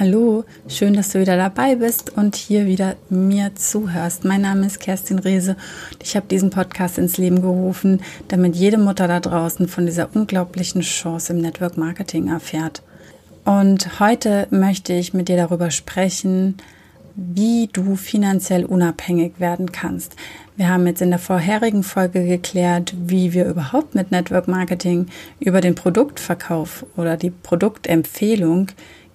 Hallo, schön, dass du wieder dabei bist und hier wieder mir zuhörst. Mein Name ist Kerstin Rehse und ich habe diesen Podcast ins Leben gerufen, damit jede Mutter da draußen von dieser unglaublichen Chance im Network Marketing erfährt. Und heute möchte ich mit dir darüber sprechen, wie du finanziell unabhängig werden kannst. Wir haben jetzt in der vorherigen Folge geklärt, wie wir überhaupt mit Network Marketing über den Produktverkauf oder die Produktempfehlung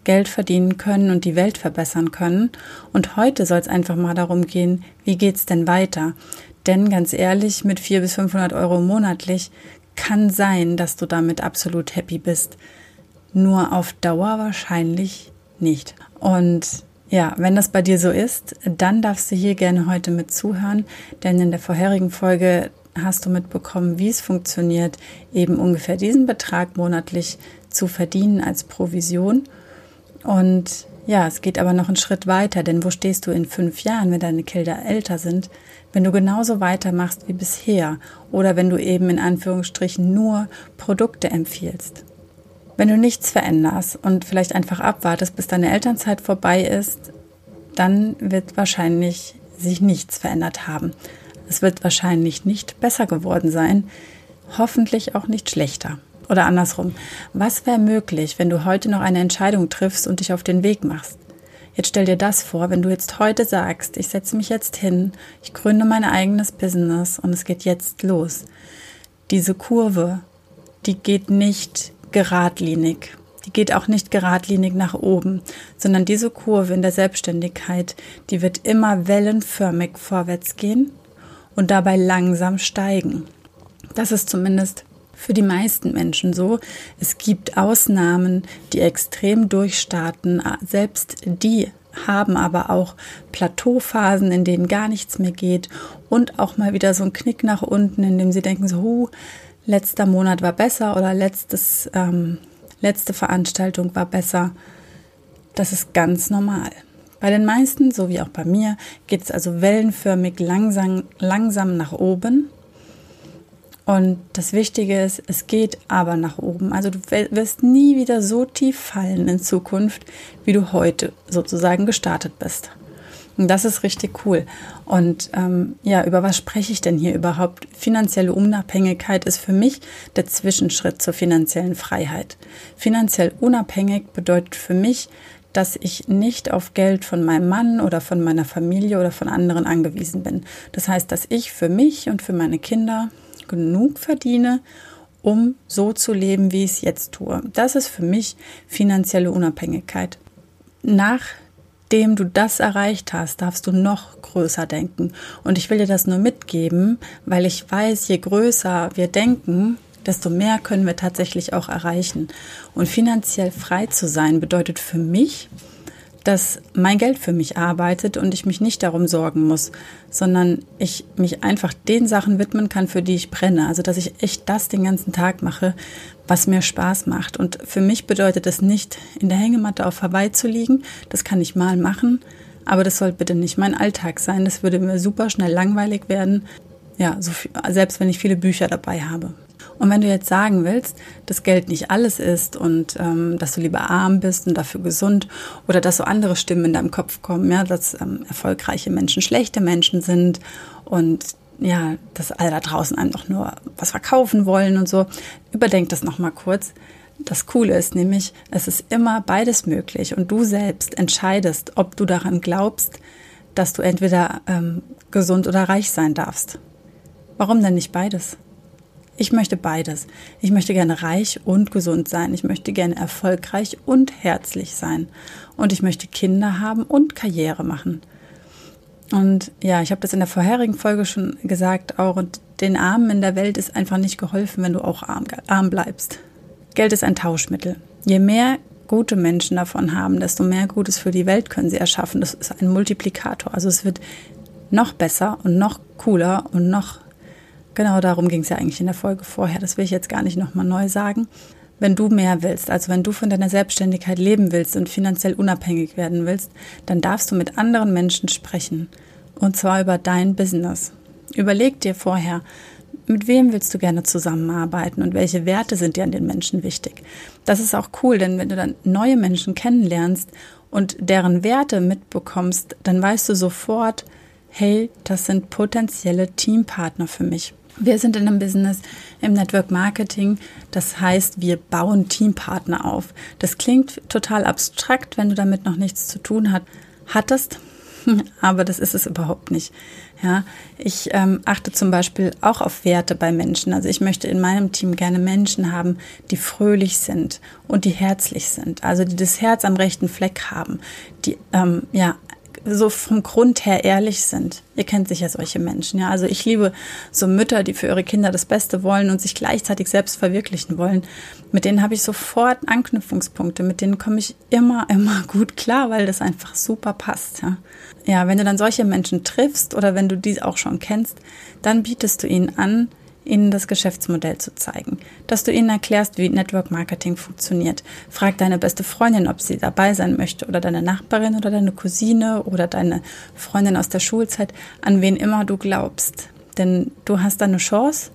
Geld verdienen können und die Welt verbessern können. Und heute soll es einfach mal darum gehen, wie geht's denn weiter? Denn ganz ehrlich, mit 400 bis 500 Euro monatlich kann sein, dass du damit absolut happy bist. Nur auf Dauer wahrscheinlich nicht. Und ja, wenn das bei dir so ist, dann darfst du hier gerne heute mit zuhören, denn in der vorherigen Folge hast du mitbekommen, wie es funktioniert, eben ungefähr diesen Betrag monatlich zu verdienen als Provision und ja, es geht aber noch einen Schritt weiter, denn wo stehst du in fünf Jahren, wenn deine Kinder älter sind, wenn du genauso weitermachst wie bisher oder wenn du eben in Anführungsstrichen nur Produkte empfiehlst? Wenn du nichts veränderst und vielleicht einfach abwartest, bis deine Elternzeit vorbei ist, dann wird wahrscheinlich sich nichts verändert haben. Es wird wahrscheinlich nicht besser geworden sein, hoffentlich auch nicht schlechter. Oder andersrum, was wäre möglich, wenn du heute noch eine Entscheidung triffst und dich auf den Weg machst? Jetzt stell dir das vor, wenn du jetzt heute sagst, ich setze mich jetzt hin, ich gründe mein eigenes Business und es geht jetzt los. Diese Kurve, die geht nicht geradlinig. Die geht auch nicht geradlinig nach oben, sondern diese Kurve in der Selbstständigkeit, die wird immer wellenförmig vorwärts gehen und dabei langsam steigen. Das ist zumindest für die meisten Menschen so. Es gibt Ausnahmen, die extrem durchstarten. Selbst die haben aber auch Plateauphasen, in denen gar nichts mehr geht und auch mal wieder so ein Knick nach unten, in dem sie denken so, huh, letzter Monat war besser oder letztes, ähm, letzte Veranstaltung war besser. Das ist ganz normal. Bei den meisten, so wie auch bei mir, geht es also wellenförmig langsam, langsam nach oben und das Wichtige ist, es geht aber nach oben. Also du wirst nie wieder so tief fallen in Zukunft, wie du heute sozusagen gestartet bist. Und das ist richtig cool. Und ähm, ja, über was spreche ich denn hier überhaupt? Finanzielle Unabhängigkeit ist für mich der Zwischenschritt zur finanziellen Freiheit. Finanziell unabhängig bedeutet für mich, dass ich nicht auf Geld von meinem Mann oder von meiner Familie oder von anderen angewiesen bin. Das heißt, dass ich für mich und für meine Kinder genug verdiene, um so zu leben, wie ich es jetzt tue. Das ist für mich finanzielle Unabhängigkeit. Nachdem du das erreicht hast, darfst du noch größer denken. Und ich will dir das nur mitgeben, weil ich weiß, je größer wir denken, desto mehr können wir tatsächlich auch erreichen. Und finanziell frei zu sein bedeutet für mich, dass mein Geld für mich arbeitet und ich mich nicht darum sorgen muss, sondern ich mich einfach den Sachen widmen kann, für die ich brenne. Also dass ich echt das den ganzen Tag mache, was mir Spaß macht. Und für mich bedeutet es nicht, in der Hängematte auf Hawaii zu liegen. Das kann ich mal machen, aber das soll bitte nicht mein Alltag sein. Das würde mir super schnell langweilig werden. Ja, so viel, selbst wenn ich viele Bücher dabei habe. Und wenn du jetzt sagen willst, dass Geld nicht alles ist und ähm, dass du lieber arm bist und dafür gesund oder dass so andere Stimmen in deinem Kopf kommen, ja, dass ähm, erfolgreiche Menschen schlechte Menschen sind und ja, dass alle da draußen einem doch nur was verkaufen wollen und so, überdenk das nochmal kurz. Das Coole ist nämlich, es ist immer beides möglich und du selbst entscheidest, ob du daran glaubst, dass du entweder ähm, gesund oder reich sein darfst. Warum denn nicht beides? Ich möchte beides. Ich möchte gerne reich und gesund sein. Ich möchte gerne erfolgreich und herzlich sein. Und ich möchte Kinder haben und Karriere machen. Und ja, ich habe das in der vorherigen Folge schon gesagt, auch und den Armen in der Welt ist einfach nicht geholfen, wenn du auch arm, arm bleibst. Geld ist ein Tauschmittel. Je mehr gute Menschen davon haben, desto mehr Gutes für die Welt können sie erschaffen. Das ist ein Multiplikator. Also es wird noch besser und noch cooler und noch Genau darum ging es ja eigentlich in der Folge vorher. Das will ich jetzt gar nicht nochmal neu sagen. Wenn du mehr willst, also wenn du von deiner Selbstständigkeit leben willst und finanziell unabhängig werden willst, dann darfst du mit anderen Menschen sprechen. Und zwar über dein Business. Überleg dir vorher, mit wem willst du gerne zusammenarbeiten und welche Werte sind dir an den Menschen wichtig. Das ist auch cool, denn wenn du dann neue Menschen kennenlernst und deren Werte mitbekommst, dann weißt du sofort, hey, das sind potenzielle Teampartner für mich. Wir sind in einem Business im Network Marketing. Das heißt, wir bauen Teampartner auf. Das klingt total abstrakt, wenn du damit noch nichts zu tun hat, hattest. Aber das ist es überhaupt nicht. Ja, ich ähm, achte zum Beispiel auch auf Werte bei Menschen. Also ich möchte in meinem Team gerne Menschen haben, die fröhlich sind und die herzlich sind. Also die das Herz am rechten Fleck haben, die ähm, ja so vom Grund her ehrlich sind. Ihr kennt sicher solche Menschen, ja. Also ich liebe so Mütter, die für ihre Kinder das Beste wollen und sich gleichzeitig selbst verwirklichen wollen. Mit denen habe ich sofort Anknüpfungspunkte. Mit denen komme ich immer, immer gut klar, weil das einfach super passt, ja. Ja, wenn du dann solche Menschen triffst oder wenn du die auch schon kennst, dann bietest du ihnen an, ihnen das Geschäftsmodell zu zeigen, dass du ihnen erklärst, wie Network Marketing funktioniert. Frag deine beste Freundin, ob sie dabei sein möchte oder deine Nachbarin oder deine Cousine oder deine Freundin aus der Schulzeit, an wen immer du glaubst. Denn du hast eine Chance,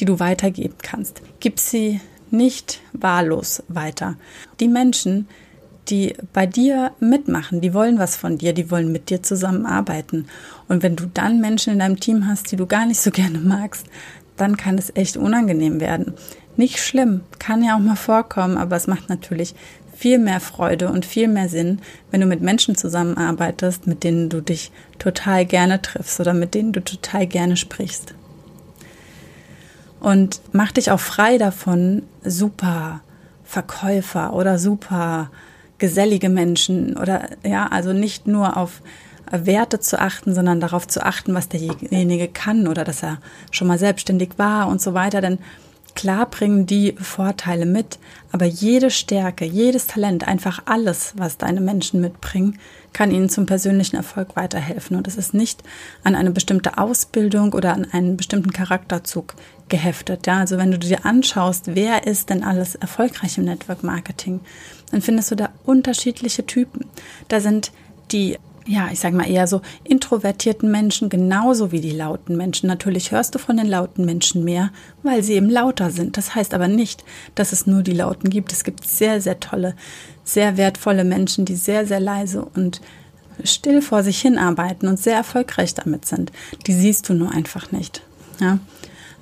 die du weitergeben kannst. Gib sie nicht wahllos weiter. Die Menschen, die bei dir mitmachen, die wollen was von dir, die wollen mit dir zusammenarbeiten. Und wenn du dann Menschen in deinem Team hast, die du gar nicht so gerne magst, dann kann es echt unangenehm werden. Nicht schlimm, kann ja auch mal vorkommen, aber es macht natürlich viel mehr Freude und viel mehr Sinn, wenn du mit Menschen zusammenarbeitest, mit denen du dich total gerne triffst oder mit denen du total gerne sprichst. Und mach dich auch frei davon, super Verkäufer oder super gesellige Menschen oder ja, also nicht nur auf Werte zu achten, sondern darauf zu achten, was derjenige kann oder dass er schon mal selbstständig war und so weiter. Denn klar bringen die Vorteile mit, aber jede Stärke, jedes Talent, einfach alles, was deine Menschen mitbringen, kann ihnen zum persönlichen Erfolg weiterhelfen. Und es ist nicht an eine bestimmte Ausbildung oder an einen bestimmten Charakterzug geheftet. Ja, also wenn du dir anschaust, wer ist denn alles erfolgreich im Network Marketing, dann findest du da unterschiedliche Typen. Da sind die ja, ich sage mal eher so introvertierten Menschen genauso wie die lauten Menschen. Natürlich hörst du von den lauten Menschen mehr, weil sie eben lauter sind. Das heißt aber nicht, dass es nur die lauten gibt. Es gibt sehr, sehr tolle, sehr wertvolle Menschen, die sehr, sehr leise und still vor sich hinarbeiten und sehr erfolgreich damit sind. Die siehst du nur einfach nicht. Ja.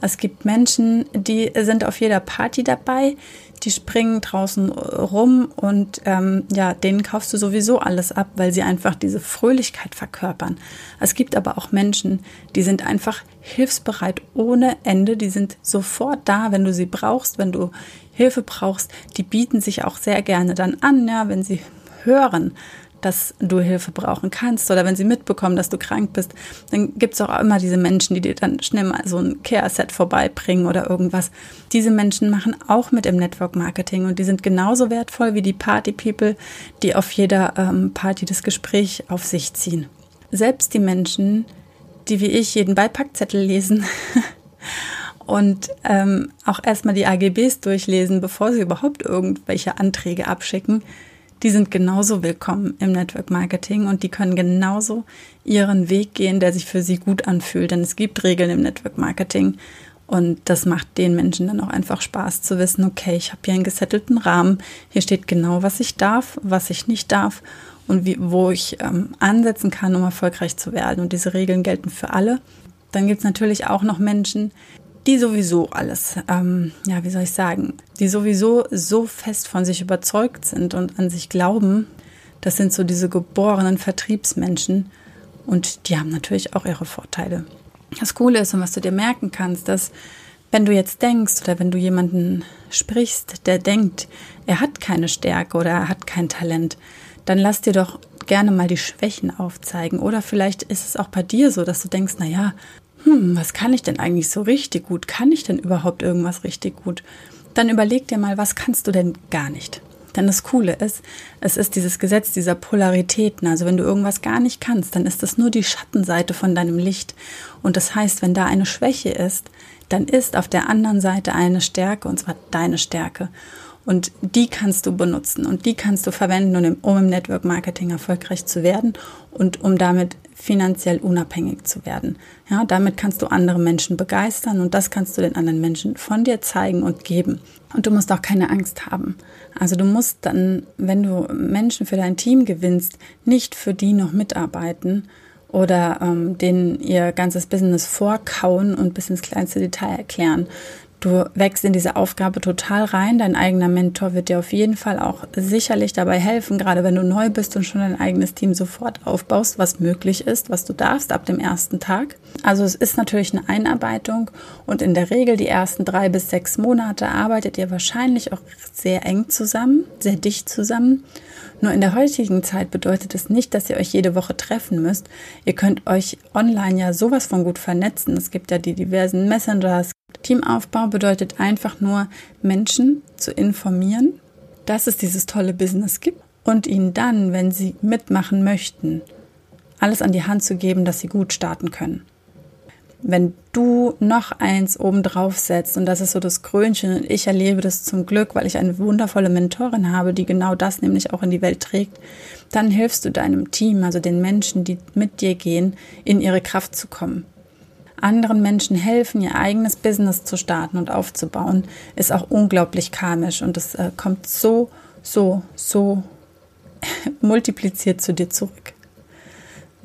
Es gibt Menschen, die sind auf jeder Party dabei, die springen draußen rum und ähm, ja, denen kaufst du sowieso alles ab, weil sie einfach diese Fröhlichkeit verkörpern. Es gibt aber auch Menschen, die sind einfach hilfsbereit ohne Ende, die sind sofort da, wenn du sie brauchst, wenn du Hilfe brauchst, die bieten sich auch sehr gerne dann an, ja, wenn sie hören, dass du Hilfe brauchen kannst oder wenn sie mitbekommen, dass du krank bist, dann gibt es auch immer diese Menschen, die dir dann schnell mal so ein Care-Set vorbeibringen oder irgendwas. Diese Menschen machen auch mit im Network-Marketing und die sind genauso wertvoll wie die Party-People, die auf jeder ähm, Party das Gespräch auf sich ziehen. Selbst die Menschen, die wie ich jeden Beipackzettel lesen und ähm, auch erstmal die AGBs durchlesen, bevor sie überhaupt irgendwelche Anträge abschicken, die sind genauso willkommen im Network Marketing und die können genauso ihren Weg gehen, der sich für sie gut anfühlt. Denn es gibt Regeln im Network Marketing und das macht den Menschen dann auch einfach Spaß zu wissen, okay, ich habe hier einen gesettelten Rahmen, hier steht genau, was ich darf, was ich nicht darf und wie, wo ich ähm, ansetzen kann, um erfolgreich zu werden. Und diese Regeln gelten für alle. Dann gibt es natürlich auch noch Menschen, die sowieso alles, ähm, ja, wie soll ich sagen, die sowieso so fest von sich überzeugt sind und an sich glauben, das sind so diese geborenen Vertriebsmenschen und die haben natürlich auch ihre Vorteile. Das Coole ist und was du dir merken kannst, dass wenn du jetzt denkst oder wenn du jemanden sprichst, der denkt, er hat keine Stärke oder er hat kein Talent, dann lass dir doch gerne mal die Schwächen aufzeigen. Oder vielleicht ist es auch bei dir so, dass du denkst, na ja, hm, was kann ich denn eigentlich so richtig gut? Kann ich denn überhaupt irgendwas richtig gut? Dann überleg dir mal, was kannst du denn gar nicht? Denn das Coole ist, es ist dieses Gesetz dieser Polaritäten. Also wenn du irgendwas gar nicht kannst, dann ist das nur die Schattenseite von deinem Licht. Und das heißt, wenn da eine Schwäche ist, dann ist auf der anderen Seite eine Stärke, und zwar deine Stärke. Und die kannst du benutzen und die kannst du verwenden, um im Network Marketing erfolgreich zu werden und um damit finanziell unabhängig zu werden. Ja, damit kannst du andere Menschen begeistern und das kannst du den anderen Menschen von dir zeigen und geben. Und du musst auch keine Angst haben. Also du musst dann, wenn du Menschen für dein Team gewinnst, nicht für die noch mitarbeiten oder ähm, denen ihr ganzes Business vorkauen und bis ins kleinste Detail erklären. Du wächst in diese Aufgabe total rein. Dein eigener Mentor wird dir auf jeden Fall auch sicherlich dabei helfen, gerade wenn du neu bist und schon dein eigenes Team sofort aufbaust, was möglich ist, was du darfst ab dem ersten Tag. Also es ist natürlich eine Einarbeitung und in der Regel die ersten drei bis sechs Monate arbeitet ihr wahrscheinlich auch sehr eng zusammen, sehr dicht zusammen. Nur in der heutigen Zeit bedeutet es nicht, dass ihr euch jede Woche treffen müsst. Ihr könnt euch online ja sowas von gut vernetzen. Es gibt ja die diversen Messengers, Teamaufbau bedeutet einfach nur, Menschen zu informieren, dass es dieses tolle Business gibt und ihnen dann, wenn sie mitmachen möchten, alles an die Hand zu geben, dass sie gut starten können. Wenn du noch eins obendrauf setzt, und das ist so das Krönchen, und ich erlebe das zum Glück, weil ich eine wundervolle Mentorin habe, die genau das nämlich auch in die Welt trägt, dann hilfst du deinem Team, also den Menschen, die mit dir gehen, in ihre Kraft zu kommen anderen Menschen helfen, ihr eigenes Business zu starten und aufzubauen, ist auch unglaublich karmisch und es äh, kommt so, so, so multipliziert zu dir zurück.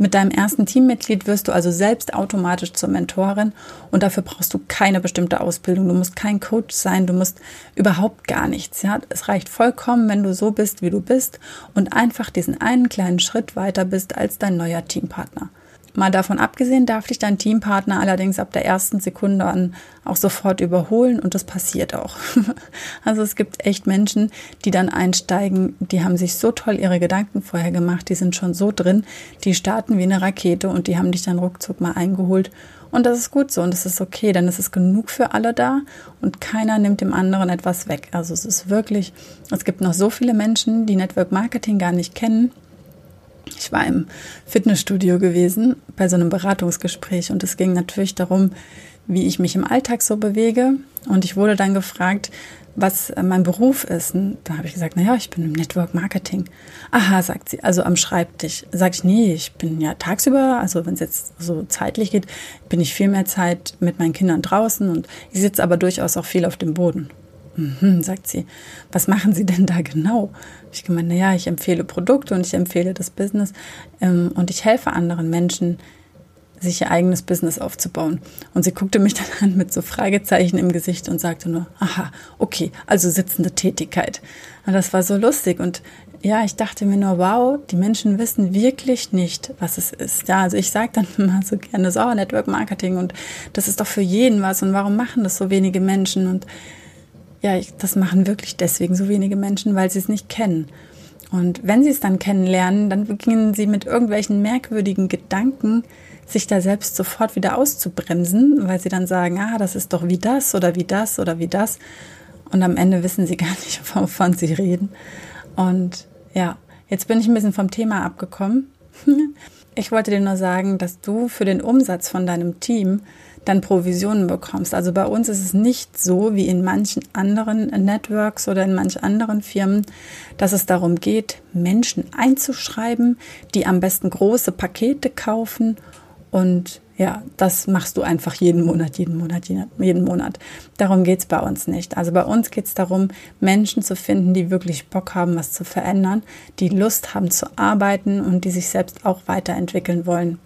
Mit deinem ersten Teammitglied wirst du also selbst automatisch zur Mentorin und dafür brauchst du keine bestimmte Ausbildung. Du musst kein Coach sein, du musst überhaupt gar nichts. Ja? Es reicht vollkommen, wenn du so bist, wie du bist und einfach diesen einen kleinen Schritt weiter bist als dein neuer Teampartner. Mal davon abgesehen darf dich dein Teampartner allerdings ab der ersten Sekunde an auch sofort überholen und das passiert auch. Also es gibt echt Menschen, die dann einsteigen, die haben sich so toll ihre Gedanken vorher gemacht, die sind schon so drin, die starten wie eine Rakete und die haben dich dann ruckzuck mal eingeholt. Und das ist gut so und das ist okay, denn es ist genug für alle da und keiner nimmt dem anderen etwas weg. Also es ist wirklich, es gibt noch so viele Menschen, die Network Marketing gar nicht kennen ich war im Fitnessstudio gewesen bei so einem Beratungsgespräch und es ging natürlich darum, wie ich mich im Alltag so bewege. Und ich wurde dann gefragt, was mein Beruf ist. Und da habe ich gesagt, naja, ich bin im Network Marketing. Aha, sagt sie, also am Schreibtisch. Sag ich, nee, ich bin ja tagsüber, also wenn es jetzt so zeitlich geht, bin ich viel mehr Zeit mit meinen Kindern draußen und ich sitze aber durchaus auch viel auf dem Boden. Mhm, sagt sie, was machen Sie denn da genau? Ich gemeint, naja, ich empfehle Produkte und ich empfehle das Business ähm, und ich helfe anderen Menschen, sich ihr eigenes Business aufzubauen. Und sie guckte mich dann an mit so Fragezeichen im Gesicht und sagte nur, aha, okay, also sitzende Tätigkeit. Und das war so lustig und ja, ich dachte mir nur, wow, die Menschen wissen wirklich nicht, was es ist. Ja, also ich sage dann immer so gerne, so, Network Marketing und das ist doch für jeden was und warum machen das so wenige Menschen und ja, ich, das machen wirklich deswegen so wenige Menschen, weil sie es nicht kennen. Und wenn sie es dann kennenlernen, dann beginnen sie mit irgendwelchen merkwürdigen Gedanken, sich da selbst sofort wieder auszubremsen, weil sie dann sagen, ah, das ist doch wie das oder wie das oder wie das. Und am Ende wissen sie gar nicht, wovon sie reden. Und ja, jetzt bin ich ein bisschen vom Thema abgekommen. Ich wollte dir nur sagen, dass du für den Umsatz von deinem Team dann Provisionen bekommst. Also bei uns ist es nicht so wie in manchen anderen Networks oder in manchen anderen Firmen, dass es darum geht, Menschen einzuschreiben, die am besten große Pakete kaufen und ja, das machst du einfach jeden Monat, jeden Monat, jeden Monat. Darum geht's bei uns nicht. Also bei uns geht's darum, Menschen zu finden, die wirklich Bock haben, was zu verändern, die Lust haben zu arbeiten und die sich selbst auch weiterentwickeln wollen.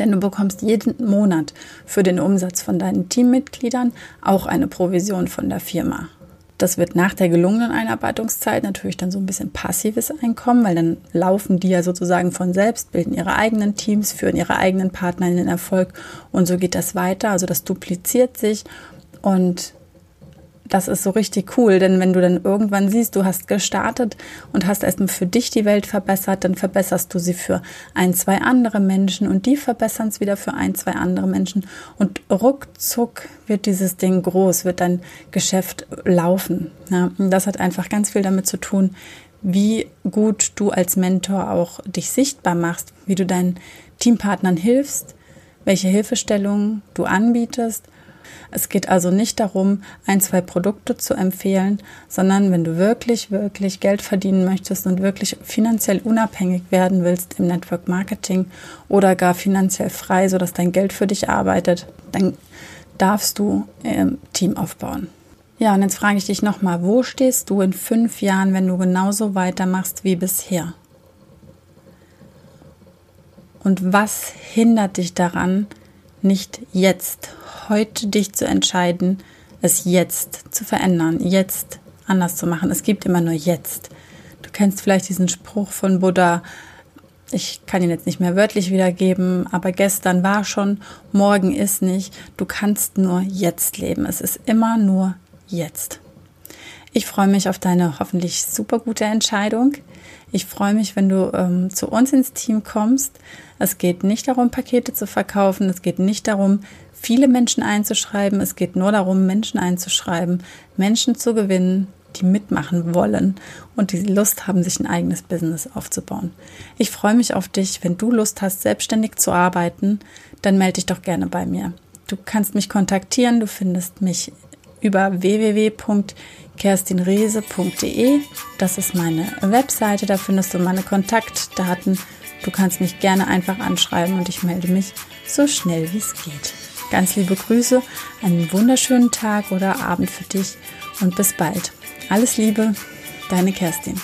Denn du bekommst jeden Monat für den Umsatz von deinen Teammitgliedern auch eine Provision von der Firma. Das wird nach der gelungenen Einarbeitungszeit natürlich dann so ein bisschen passives Einkommen, weil dann laufen die ja sozusagen von selbst, bilden ihre eigenen Teams, führen ihre eigenen Partner in den Erfolg und so geht das weiter. Also das dupliziert sich und das ist so richtig cool, denn wenn du dann irgendwann siehst, du hast gestartet und hast erstmal für dich die Welt verbessert, dann verbesserst du sie für ein, zwei andere Menschen und die verbessern es wieder für ein, zwei andere Menschen und ruckzuck wird dieses Ding groß, wird dein Geschäft laufen. Ja, das hat einfach ganz viel damit zu tun, wie gut du als Mentor auch dich sichtbar machst, wie du deinen Teampartnern hilfst, welche Hilfestellungen du anbietest Es geht also nicht darum, ein, zwei Produkte zu empfehlen, sondern wenn du wirklich, wirklich Geld verdienen möchtest und wirklich finanziell unabhängig werden willst im Network Marketing oder gar finanziell frei, sodass dein Geld für dich arbeitet, dann darfst du im Team aufbauen. Ja, und jetzt frage ich dich nochmal, wo stehst du in fünf Jahren, wenn du genauso weitermachst wie bisher? Und was hindert dich daran, nicht jetzt, heute dich zu entscheiden, es jetzt zu verändern, jetzt anders zu machen? Es gibt immer nur jetzt. Du kennst vielleicht diesen Spruch von Buddha, ich kann ihn jetzt nicht mehr wörtlich wiedergeben, aber gestern war schon, morgen ist nicht. Du kannst nur jetzt leben. Es ist immer nur jetzt. Ich freue mich auf deine hoffentlich super gute Entscheidung. Ich freue mich, wenn du ähm, zu uns ins Team kommst. Es geht nicht darum, Pakete zu verkaufen. Es geht nicht darum, viele Menschen einzuschreiben. Es geht nur darum, Menschen einzuschreiben, Menschen zu gewinnen, die mitmachen wollen und die Lust haben, sich ein eigenes Business aufzubauen. Ich freue mich auf dich. Wenn du Lust hast, selbstständig zu arbeiten, dann melde dich doch gerne bei mir. Du kannst mich kontaktieren. Du findest mich über www.kerstinrese.de. Das ist meine Webseite, da findest du meine Kontaktdaten. Du kannst mich gerne einfach anschreiben und ich melde mich so schnell wie es geht. Ganz liebe Grüße, einen wunderschönen Tag oder Abend für dich und bis bald. Alles Liebe, deine Kerstin.